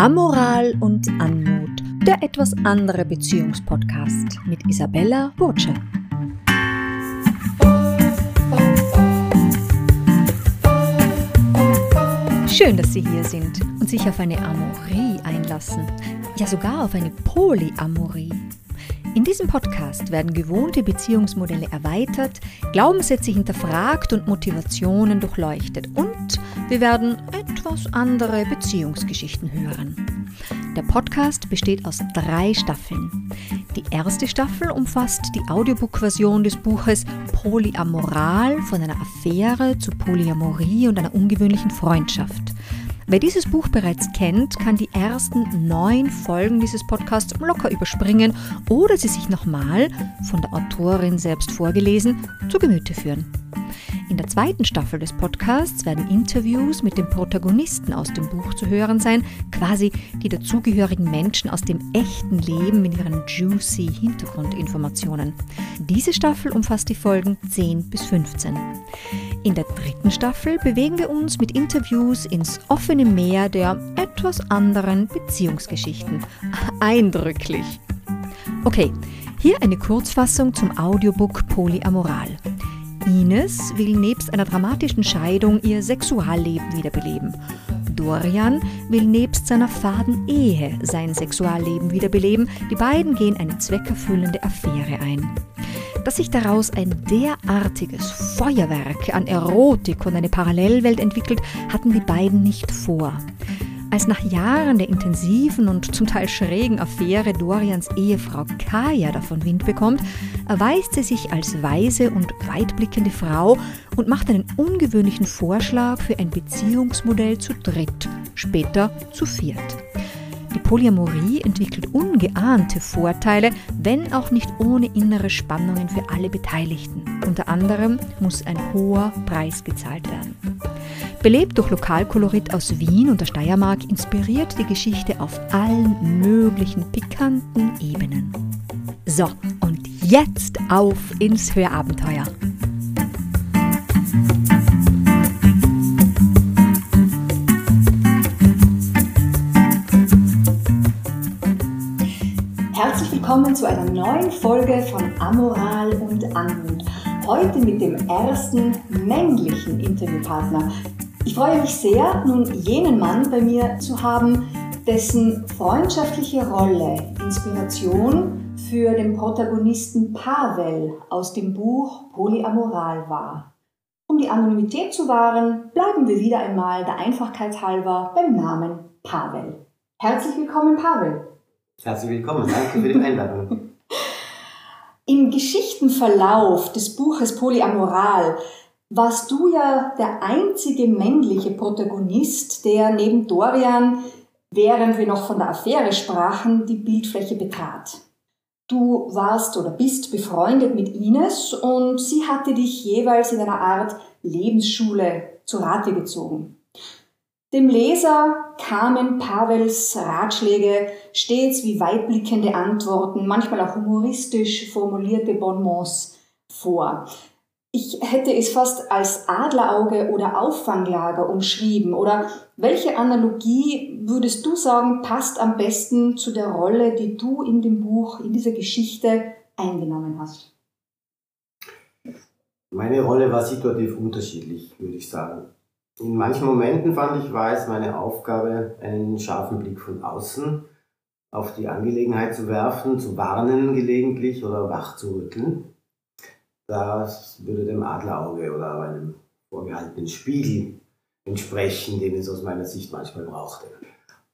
Amoral und Anmut, der etwas andere Beziehungspodcast mit Isabella Burtsche. Schön, dass Sie hier sind und sich auf eine Amorie einlassen. Ja, sogar auf eine Polyamorie. In diesem Podcast werden gewohnte Beziehungsmodelle erweitert, Glaubenssätze hinterfragt und Motivationen durchleuchtet und wir werden etwas andere Beziehungsgeschichten hören. Der Podcast besteht aus drei Staffeln. Die erste Staffel umfasst die Audiobook-Version des Buches Polyamoral von einer Affäre zu Polyamorie und einer ungewöhnlichen Freundschaft. Wer dieses Buch bereits kennt, kann die ersten neun Folgen dieses Podcasts locker überspringen oder sie sich nochmal, von der Autorin selbst vorgelesen, zu Gemüte führen. In der zweiten Staffel des Podcasts werden Interviews mit den Protagonisten aus dem Buch zu hören sein, quasi die dazugehörigen Menschen aus dem echten Leben mit ihren juicy Hintergrundinformationen. Diese Staffel umfasst die Folgen 10 bis 15. In der dritten Staffel bewegen wir uns mit Interviews ins offene Meer der etwas anderen Beziehungsgeschichten. Eindrücklich. Okay, hier eine Kurzfassung zum Audiobook Polyamoral. Ines will nebst einer dramatischen Scheidung ihr Sexualleben wiederbeleben. Dorian will nebst seiner faden Ehe sein Sexualleben wiederbeleben. Die beiden gehen eine zweckerfüllende Affäre ein. Dass sich daraus ein derartiges Feuerwerk an Erotik und eine Parallelwelt entwickelt, hatten die beiden nicht vor. Als nach Jahren der intensiven und zum Teil schrägen Affäre Dorians Ehefrau Kaya davon Wind bekommt, erweist sie sich als weise und weitblickende Frau und macht einen ungewöhnlichen Vorschlag für ein Beziehungsmodell zu dritt, später zu viert. Die Polyamorie entwickelt ungeahnte Vorteile, wenn auch nicht ohne innere Spannungen für alle Beteiligten. Unter anderem muss ein hoher Preis gezahlt werden. Belebt durch Lokalkolorit aus Wien und der Steiermark inspiriert die Geschichte auf allen möglichen pikanten Ebenen. So, und jetzt auf ins Hörabenteuer. willkommen zu einer neuen Folge von Amoral und Anmut. Heute mit dem ersten männlichen Interviewpartner. Ich freue mich sehr, nun jenen Mann bei mir zu haben, dessen freundschaftliche Rolle Inspiration für den Protagonisten Pavel aus dem Buch Polyamoral war. Um die Anonymität zu wahren, bleiben wir wieder einmal der Einfachkeit halber beim Namen Pavel. Herzlich willkommen, Pavel. Herzlich willkommen, danke für die Einladung. Im Geschichtenverlauf des Buches Polyamoral warst du ja der einzige männliche Protagonist, der neben Dorian, während wir noch von der Affäre sprachen, die Bildfläche betrat. Du warst oder bist befreundet mit Ines und sie hatte dich jeweils in einer Art Lebensschule zu Rate gezogen. Dem Leser kamen Pavels Ratschläge stets wie weitblickende Antworten, manchmal auch humoristisch formulierte Bonbons vor. Ich hätte es fast als Adlerauge oder Auffanglager umschrieben. Oder welche Analogie würdest du sagen, passt am besten zu der Rolle, die du in dem Buch, in dieser Geschichte eingenommen hast? Meine Rolle war situativ unterschiedlich, würde ich sagen. In manchen Momenten fand ich, war es meine Aufgabe, einen scharfen Blick von außen auf die Angelegenheit zu werfen, zu warnen gelegentlich oder wach zu rütteln. Das würde dem Adlerauge oder einem vorgehaltenen Spiegel entsprechen, den es aus meiner Sicht manchmal brauchte.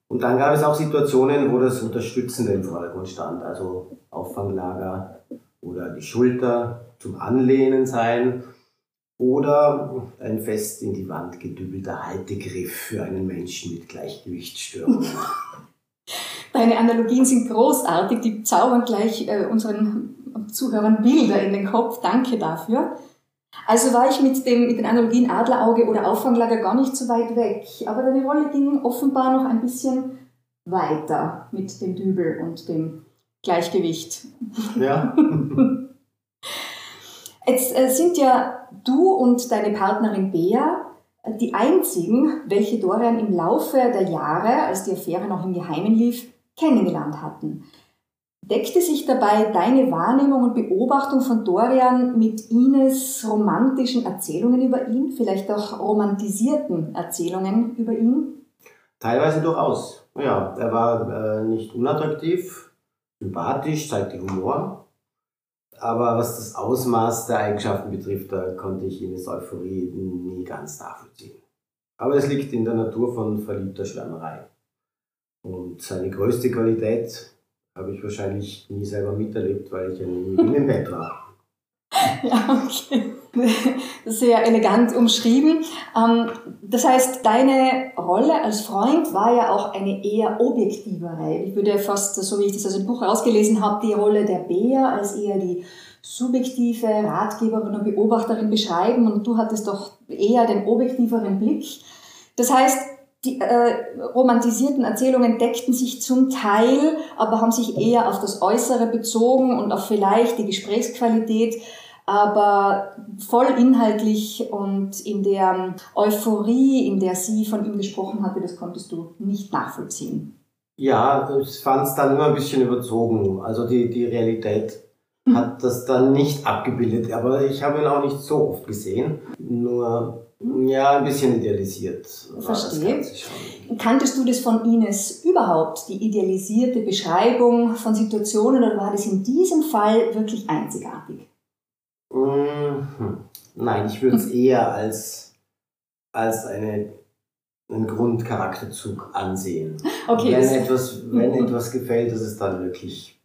Und dann gab es auch Situationen, wo das Unterstützende im Vordergrund stand, also Auffanglager oder die Schulter zum Anlehnen sein oder ein fest in die Wand gedübelter Haltegriff für einen Menschen mit Gleichgewichtsstörungen. Deine Analogien sind großartig, die zaubern gleich äh, unseren Zuhörern Bilder in den Kopf. Danke dafür. Also war ich mit, dem, mit den Analogien Adlerauge oder Auffanglager gar nicht so weit weg. Aber deine Rolle ging offenbar noch ein bisschen weiter mit dem Dübel und dem Gleichgewicht. Ja. Jetzt äh, sind ja du und deine Partnerin Bea die einzigen, welche Dorian im Laufe der Jahre, als die Affäre noch im Geheimen lief, kennengelernt hatten. Deckte sich dabei deine Wahrnehmung und Beobachtung von Dorian mit Ines romantischen Erzählungen über ihn, vielleicht auch romantisierten Erzählungen über ihn? Teilweise durchaus. Ja, er war äh, nicht unattraktiv, sympathisch, zeigte Humor. Aber was das Ausmaß der Eigenschaften betrifft, da konnte ich Ines Euphorie nie ganz nachvollziehen. Aber es liegt in der Natur von verliebter Schwärmerei. Und seine größte Qualität habe ich wahrscheinlich nie selber miterlebt, weil ich im Bett war. Ja, okay. Sehr elegant umschrieben. Ähm, das heißt, deine Rolle als Freund war ja auch eine eher objektivere. Ich würde fast, so wie ich das aus dem Buch rausgelesen habe, die Rolle der Bea als eher die subjektive Ratgeberin und Beobachterin beschreiben und du hattest doch eher den objektiveren Blick. Das heißt, die äh, romantisierten Erzählungen deckten sich zum Teil, aber haben sich eher auf das Äußere bezogen und auf vielleicht die Gesprächsqualität, aber voll inhaltlich und in der Euphorie, in der sie von ihm gesprochen hatte, das konntest du nicht nachvollziehen. Ja, ich fand es dann immer ein bisschen überzogen. Also die, die Realität. Hat das dann nicht abgebildet, aber ich habe ihn auch nicht so oft gesehen. Nur ja, ein bisschen idealisiert. Verstehe. Kanntest du das von Ines überhaupt, die idealisierte Beschreibung von Situationen, oder war das in diesem Fall wirklich einzigartig? Mhm. Nein, ich würde es eher als, als eine, einen Grundcharakterzug ansehen. Okay, wenn etwas, wenn mhm. etwas gefällt, dass es dann wirklich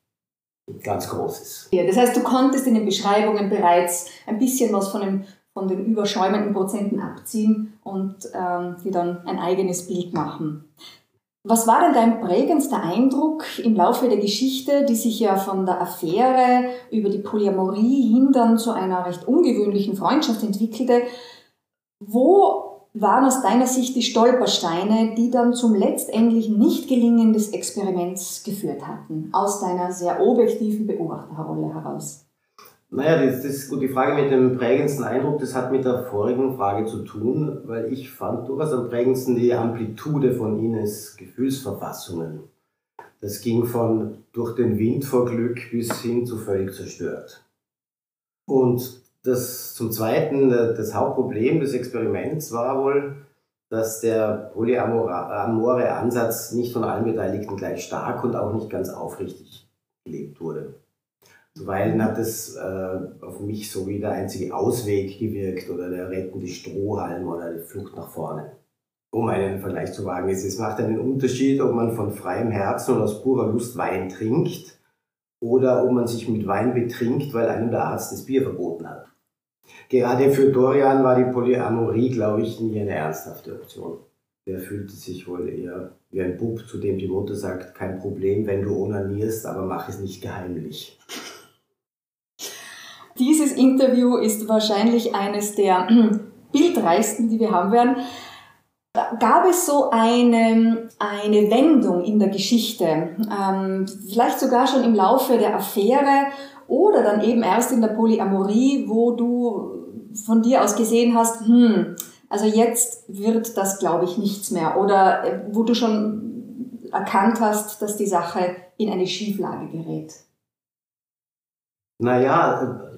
ganz groß ist. Ja, das heißt, du konntest in den Beschreibungen bereits ein bisschen was von dem von den überschäumenden Prozenten abziehen und ähm, die dann ein eigenes Bild machen. Was war denn dein prägendster Eindruck im Laufe der Geschichte, die sich ja von der Affäre über die Polyamorie hin dann zu einer recht ungewöhnlichen Freundschaft entwickelte? Wo waren aus deiner Sicht die Stolpersteine, die dann zum letztendlichen Nichtgelingen des Experiments geführt hatten, aus deiner sehr objektiven Beobachterrolle heraus? Naja, das, ist gut. Die Frage mit dem prägendsten Eindruck, das hat mit der vorigen Frage zu tun, weil ich fand durchaus am prägendsten die Amplitude von Ines Gefühlsverfassungen. Das ging von durch den Wind vor Glück bis hin zu völlig zerstört. Und das zum Zweiten, das Hauptproblem des Experiments war wohl, dass der polyamore Ansatz nicht von allen Beteiligten gleich stark und auch nicht ganz aufrichtig gelebt wurde. Zuweilen hat es äh, auf mich so wie der einzige Ausweg gewirkt oder der rettende Strohhalm oder die Flucht nach vorne. Um einen Vergleich zu wagen, es macht einen Unterschied, ob man von freiem Herzen und aus purer Lust Wein trinkt oder ob man sich mit Wein betrinkt, weil einem der Arzt das Bier verboten hat. Gerade für Dorian war die Polyamorie, glaube ich, nie eine ernsthafte Option. Der fühlte sich wohl eher wie ein Bub, zu dem die Mutter sagt, kein Problem, wenn du onanierst, aber mach es nicht geheimlich. Dieses Interview ist wahrscheinlich eines der bildreichsten, die wir haben werden. Gab es so eine, eine Wendung in der Geschichte, ähm, vielleicht sogar schon im Laufe der Affäre oder dann eben erst in der Polyamorie, wo du von dir aus gesehen hast, hm, also jetzt wird das, glaube ich, nichts mehr. Oder äh, wo du schon erkannt hast, dass die Sache in eine Schieflage gerät. Naja,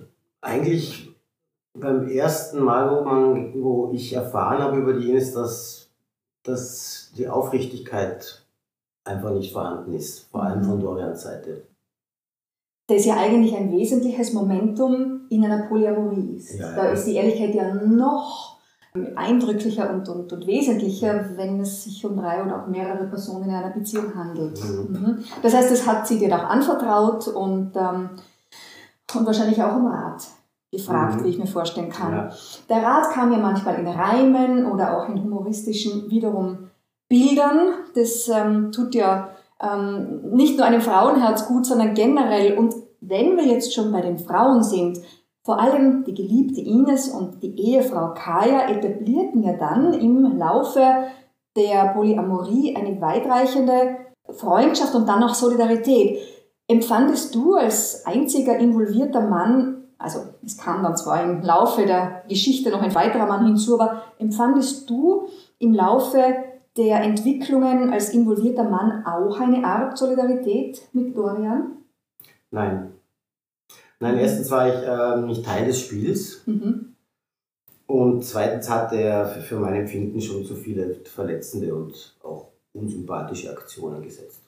eigentlich beim ersten Mal, wo, man, wo ich erfahren habe über die Ines, dass, dass die Aufrichtigkeit einfach nicht vorhanden ist, vor allem von Dorians Seite. Das ja eigentlich ein wesentliches Momentum in einer Polyamorie ist. Ja, da ja. ist die Ehrlichkeit ja noch eindrücklicher und, und, und wesentlicher, wenn es sich um drei oder auch mehrere Personen in einer Beziehung handelt. Mhm. mhm. Das heißt, das hat sie dir auch anvertraut und ähm, und wahrscheinlich auch um Rat gefragt, mhm. wie ich mir vorstellen kann. Ja. Der Rat kam ja manchmal in Reimen oder auch in humoristischen wiederum Bildern. Das ähm, tut ja ähm, nicht nur einem Frauenherz gut, sondern generell. Und wenn wir jetzt schon bei den Frauen sind, vor allem die geliebte Ines und die Ehefrau Kaya etablierten ja dann im Laufe der Polyamorie eine weitreichende Freundschaft und dann auch Solidarität. Empfandest du als einziger involvierter Mann Also es kam dann zwar im Laufe der Geschichte noch ein weiterer Mann hinzu, aber empfandest du im Laufe der Entwicklungen als involvierter Mann auch eine Art Solidarität mit Dorian? Nein. Nein, erstens war ich äh, nicht Teil des Spiels. Mhm. Und zweitens hatte er für mein Empfinden schon zu viele verletzende und auch unsympathische Aktionen gesetzt.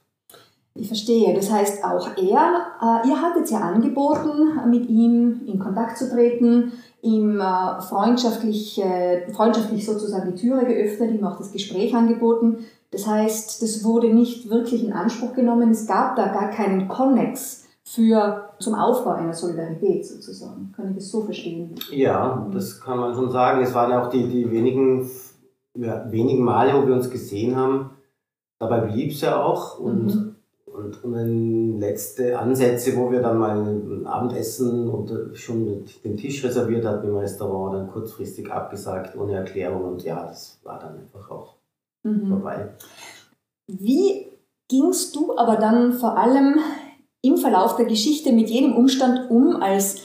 Ich verstehe. Das heißt, auch er, äh, ihr hattet ja angeboten, mit ihm in Kontakt zu treten, ihm äh, freundschaftlich, äh, freundschaftlich sozusagen die Türe geöffnet, ihm auch das Gespräch angeboten. Das heißt, das wurde nicht wirklich in Anspruch genommen. Es gab da gar keinen Konnex für, zum Aufbau einer Solidarität sozusagen. Kann ich das so verstehen? Ja, das kann man schon sagen. Es waren auch die, die wenigen, ja, wenigen Male, wo wir uns gesehen haben. Dabei blieb es ja auch. Und mhm und, und dann letzte Ansätze, wo wir dann mal ein Abendessen und schon den Tisch reserviert hatten im Restaurant, dann kurzfristig abgesagt, ohne Erklärung. Und ja, das war dann einfach auch mhm. vorbei. Wie gingst du aber dann vor allem im Verlauf der Geschichte mit jedem Umstand um, als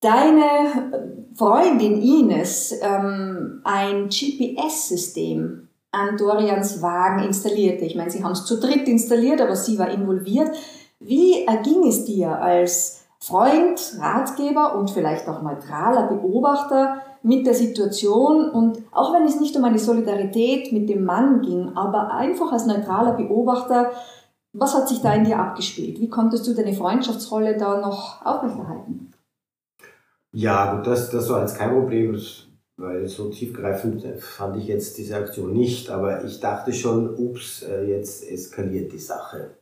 deine Freundin Ines ähm, ein GPS-System an Dorians Wagen installierte. Ich meine, sie haben es zu dritt installiert, aber sie war involviert. Wie erging es dir als Freund, Ratgeber und vielleicht auch neutraler Beobachter mit der Situation und auch wenn es nicht um eine Solidarität mit dem Mann ging, aber einfach als neutraler Beobachter, was hat sich da in dir abgespielt? Wie konntest du deine Freundschaftsrolle da noch aufrechterhalten? Ja, das, das war jetzt kein Problem. Weil so tiefgreifend fand ich jetzt diese Aktion nicht, aber ich dachte schon, ups, äh, jetzt eskaliert die Sache.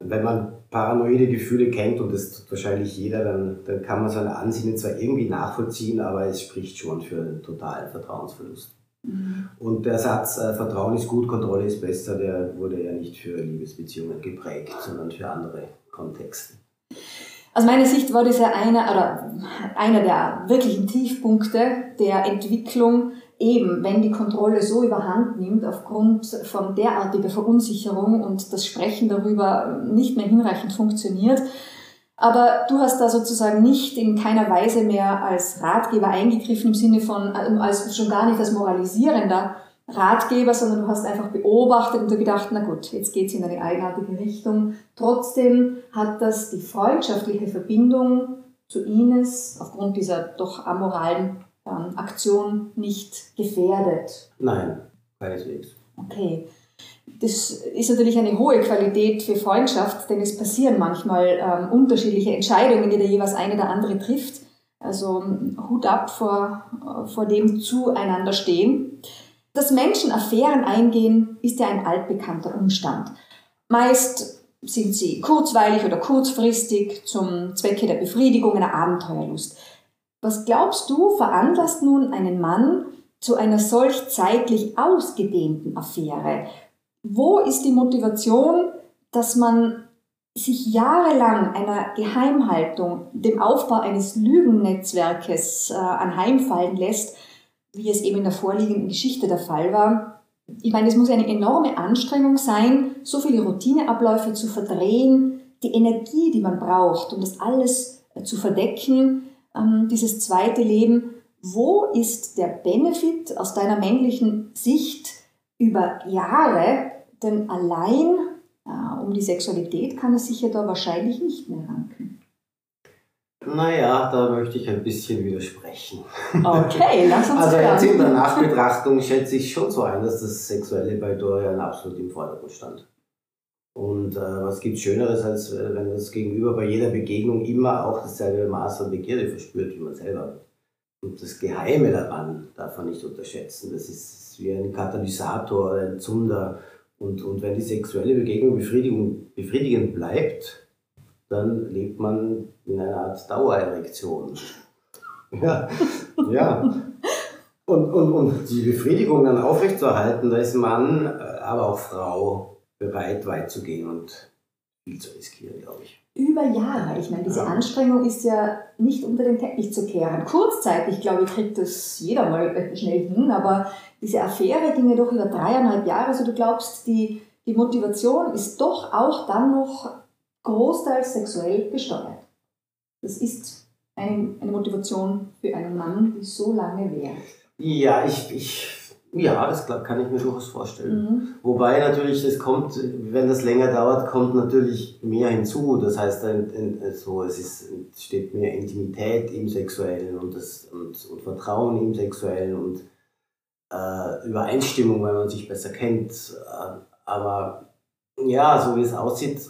Wenn man paranoide Gefühle kennt, und das tut wahrscheinlich jeder, dann, dann kann man seine Ansinnen zwar irgendwie nachvollziehen, aber es spricht schon für einen totalen Vertrauensverlust. Mhm. Und der Satz, äh, Vertrauen ist gut, Kontrolle ist besser, der wurde ja nicht für Liebesbeziehungen geprägt, sondern für andere Kontexte. Aus meiner Sicht war das ja einer, oder einer der wirklichen Tiefpunkte der Entwicklung, eben wenn die Kontrolle so überhand nimmt aufgrund von derartiger Verunsicherung und das Sprechen darüber nicht mehr hinreichend funktioniert. Aber du hast da sozusagen nicht in keiner Weise mehr als Ratgeber eingegriffen im Sinne von, als schon gar nicht als moralisierender, Ratgeber, sondern du hast einfach beobachtet und du gedacht, na gut, jetzt geht es in eine eigenartige Richtung. Trotzdem hat das die freundschaftliche Verbindung zu Ines aufgrund dieser doch amoralen ähm, Aktion nicht gefährdet. Nein, keineswegs. Okay. Das ist natürlich eine hohe Qualität für Freundschaft, denn es passieren manchmal ähm, unterschiedliche Entscheidungen, die der jeweils eine oder andere trifft. Also Hut ab vor, vor dem zueinander stehen. Dass Menschen Affären eingehen, ist ja ein altbekannter Umstand. Meist sind sie kurzweilig oder kurzfristig zum Zwecke der Befriedigung einer Abenteuerlust. Was glaubst du, veranlasst nun einen Mann zu einer solch zeitlich ausgedehnten Affäre? Wo ist die Motivation, dass man sich jahrelang einer Geheimhaltung, dem Aufbau eines Lügennetzwerkes äh, anheimfallen lässt, wie es eben in der vorliegenden Geschichte der Fall war. Ich meine, es muss eine enorme Anstrengung sein, so viele Routineabläufe zu verdrehen, die Energie, die man braucht, um das alles äh, zu verdecken, ähm, dieses zweite Leben. Wo ist der Benefit aus deiner männlichen Sicht über Jahre? Denn allein äh, um die Sexualität kann es sich ja da wahrscheinlich nicht mehr ranken. Naja, da möchte ich ein bisschen widersprechen. Okay, lass uns Also jetzt in der Nachbetrachtung schätze ich schon so ein, dass das Sexuelle bei Dorian absolut im Vordergrund stand. Und äh, was gibt Schöneres, als äh, wenn das Gegenüber bei jeder Begegnung immer auch dasselbe Maß an Begierde verspürt, wie man selber. Und das Geheime daran darf man nicht unterschätzen. Das ist wie ein Katalysator oder ein Zunder. Und, und wenn die sexuelle Begegnung befriedigend bleibt, dann lebt man in einer Art Dauererektion. ja, ja. Und, und, und die Befriedigung dann aufrechtzuerhalten, da ist Mann, äh, aber auch Frau bereit, weit zu gehen und viel zu riskieren, glaube ich. Über Jahre. Ich meine, diese ja. Anstrengung ist ja nicht unter den Teppich zu kehren. Kurzzeitig, glaube ich, kriegt das jeder mal schnell hin, aber diese Affäre ging ja doch über dreieinhalb Jahre. Also du glaubst, die, die Motivation ist doch auch dann noch großteils sexuell gesteuert. Das ist eine, eine Motivation für einen Mann, die so lange währt. Ja, ich, ich ja, das kann ich mir durchaus vorstellen. Mhm. Wobei natürlich, das kommt, wenn das länger dauert, kommt natürlich mehr hinzu. Das heißt, also, es ist, steht mehr Intimität im Sexuellen und, das, und, und Vertrauen im Sexuellen und äh, Übereinstimmung, weil man sich besser kennt. Äh, aber ja, so wie es aussieht,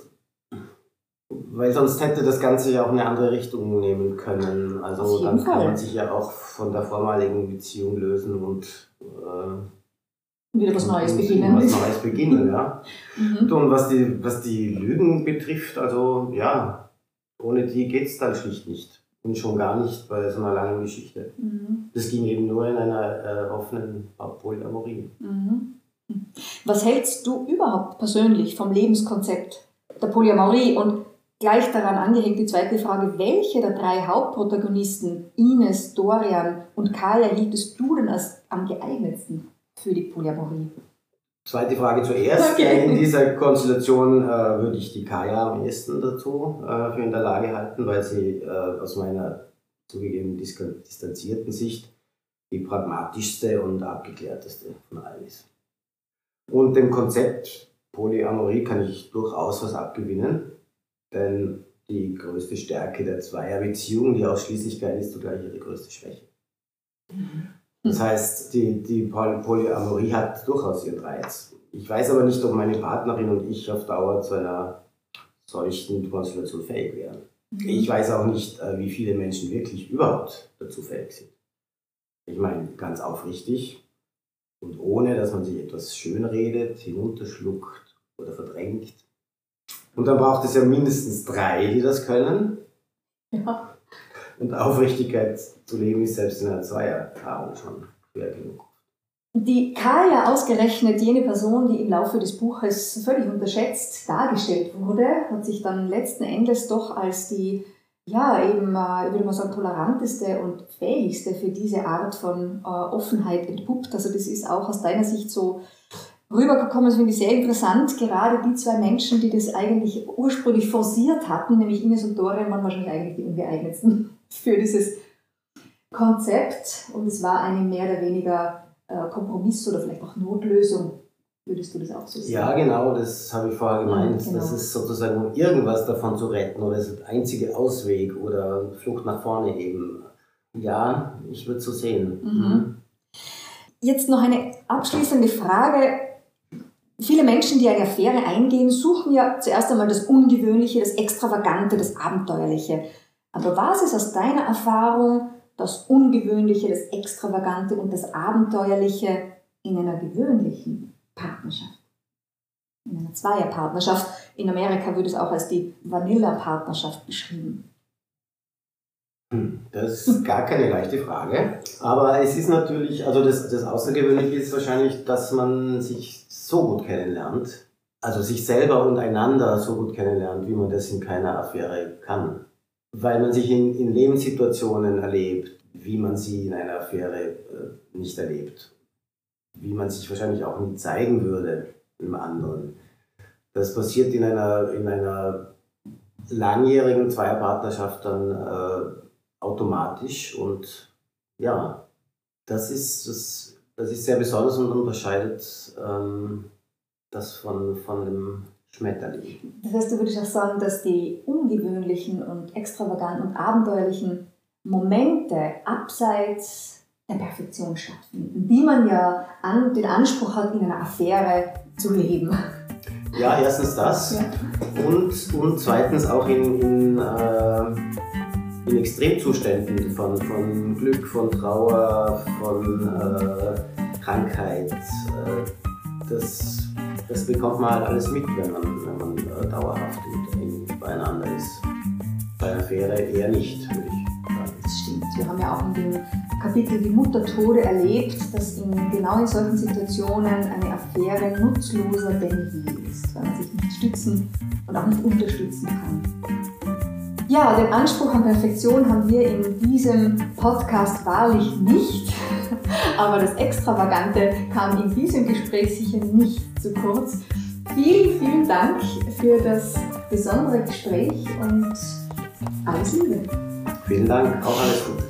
weil sonst hätte das Ganze ja auch eine andere Richtung nehmen können. Also dann kann man sich ja auch von der vormaligen Beziehung lösen und äh, wieder was Neues beginnen. Was Neues beginnen, ja. mhm. Und was die, was die Lügen betrifft, also ja, ohne die geht es dann schlicht nicht. Und schon gar nicht bei so einer langen Geschichte. Mhm. Das ging eben nur in einer äh, offenen Polyamorie. Mhm. Was hältst du überhaupt persönlich vom Lebenskonzept der Polyamorie und Gleich daran angehängt die zweite Frage, welche der drei Hauptprotagonisten, Ines, Dorian und Kaya, hieltest du denn als am geeignetsten für die Polyamorie? Zweite Frage zuerst. Okay. In dieser Konstellation äh, würde ich die Kaya am ehesten dazu äh, für in der Lage halten, weil sie äh, aus meiner zugegeben distanzierten Sicht die pragmatischste und abgeklärteste von allen ist. Und dem Konzept Polyamorie kann ich durchaus was abgewinnen denn die größte Stärke der Zweierbeziehung, die Ausschließlichkeit, ist zugleich ihre größte Schwäche. Mhm. Das heißt, die, die Polyamorie hat durchaus ihren Reiz. Ich weiß aber nicht, ob meine Partnerin und ich auf Dauer zu einer solchen Konstellation fähig wären. Mhm. Ich weiß auch nicht, äh, wie viele Menschen wirklich überhaupt dazu fähig sind. Ich meine, ganz aufrichtig und ohne, dass man sich etwas schönredet, hinunterschluckt oder verdrängt, und dann braucht es ja mindestens drei, die das können. Ja. Und Aufrichtigkeit zu leben ist selbst in einer Zweierpaarung schon schwer genug. Die Kaya ausgerechnet, jene Person, die im Laufe des Buches völlig unterschätzt dargestellt wurde, hat sich dann letzten Endes doch als die, ja, eben, äh, ich würde mal sagen, toleranteste und fähigste für diese Art von äh, Offenheit entpuppt. Also das ist auch aus deiner Sicht so rübergekommen ist, finde ich sehr interessant. Gerade die zwei Menschen, die das eigentlich ursprünglich forciert hatten, nämlich Ines und Dorian, waren wahrscheinlich eigentlich die ungeeignetsten für dieses Konzept. Und es war eine mehr oder weniger äh, Kompromiss oder vielleicht auch Notlösung. Würdest du das auch so sehen? Ja, genau, das habe ich vorher gemeint. Genau. Das ist sozusagen, um irgendwas davon zu retten oder das ist der einzige Ausweg oder Flucht nach vorne eben. Ja, ich würde so sehen. Mhm. Jetzt noch eine abschließende Frage Viele Menschen, die eine Affäre eingehen, suchen ja zuerst einmal das Ungewöhnliche, das Extravagante, das Abenteuerliche. Aber was ist aus deiner Erfahrung das Ungewöhnliche, das Extravagante und das Abenteuerliche in einer gewöhnlichen Partnerschaft? In einer Zweierpartnerschaft. In Amerika wird es auch als die Vanilla-Partnerschaft beschrieben. Hm, das ist gar keine leichte Frage. Aber es ist natürlich, also das, das Außergewöhnliche ist wahrscheinlich, dass man sich so gut kennenlernt, also sich selber und einander so gut kennenlernt, wie man das in keiner Affäre kann. Weil man sich in, in Lebenssituationen erlebt, wie man sie in einer Affäre äh, nicht erlebt. Wie man sich wahrscheinlich auch nie zeigen würde im anderen. Das passiert in einer, in einer langjährigen Zweierpartnerschaft dann äh, automatisch und ja, das ist, das, das ist sehr besonders und unterscheidet ähm, das von, von dem Schmetterling. Das heißt, du würdest auch sagen, dass die ungewöhnlichen und extravaganten und abenteuerlichen Momente abseits der Perfektion stattfinden, die man ja an, den Anspruch hat, in einer Affäre zu leben. Ja, erstens das ja. Und, und zweitens auch in, in äh, in Extremzuständen von, von Glück, von Trauer, von äh, Krankheit. Äh, das, das bekommt man halt alles mit, wenn man, wenn man äh, dauerhaft in, in, beieinander ist. Bei einer Fähre eher nicht, würde ich sagen. Das stimmt. Wir haben ja auch in dem Kapitel Die Muttertode erlebt, dass in genau in solchen Situationen eine Affäre nutzloser denn je ist, weil man sich nicht stützen und auch nicht unterstützen kann. Ja, den Anspruch an Perfektion haben wir in diesem Podcast wahrlich nicht. Aber das Extravagante kam in diesem Gespräch sicher nicht zu kurz. Vielen, vielen Dank für das besondere Gespräch und alles Liebe. Vielen Dank, auch alles Gute.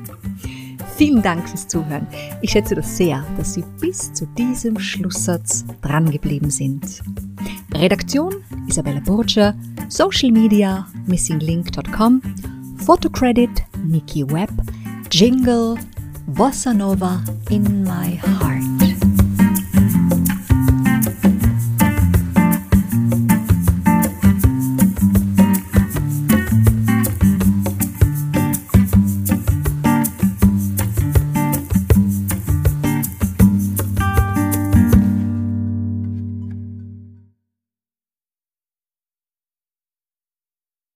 Vielen Dank fürs Zuhören. Ich schätze das sehr, dass Sie bis zu diesem Schlusssatz drangeblieben sind. Redaktion Isabella Burger, Social Media missinglink.com, Photocredit Nikki Webb, Jingle Bossa Nova in my heart.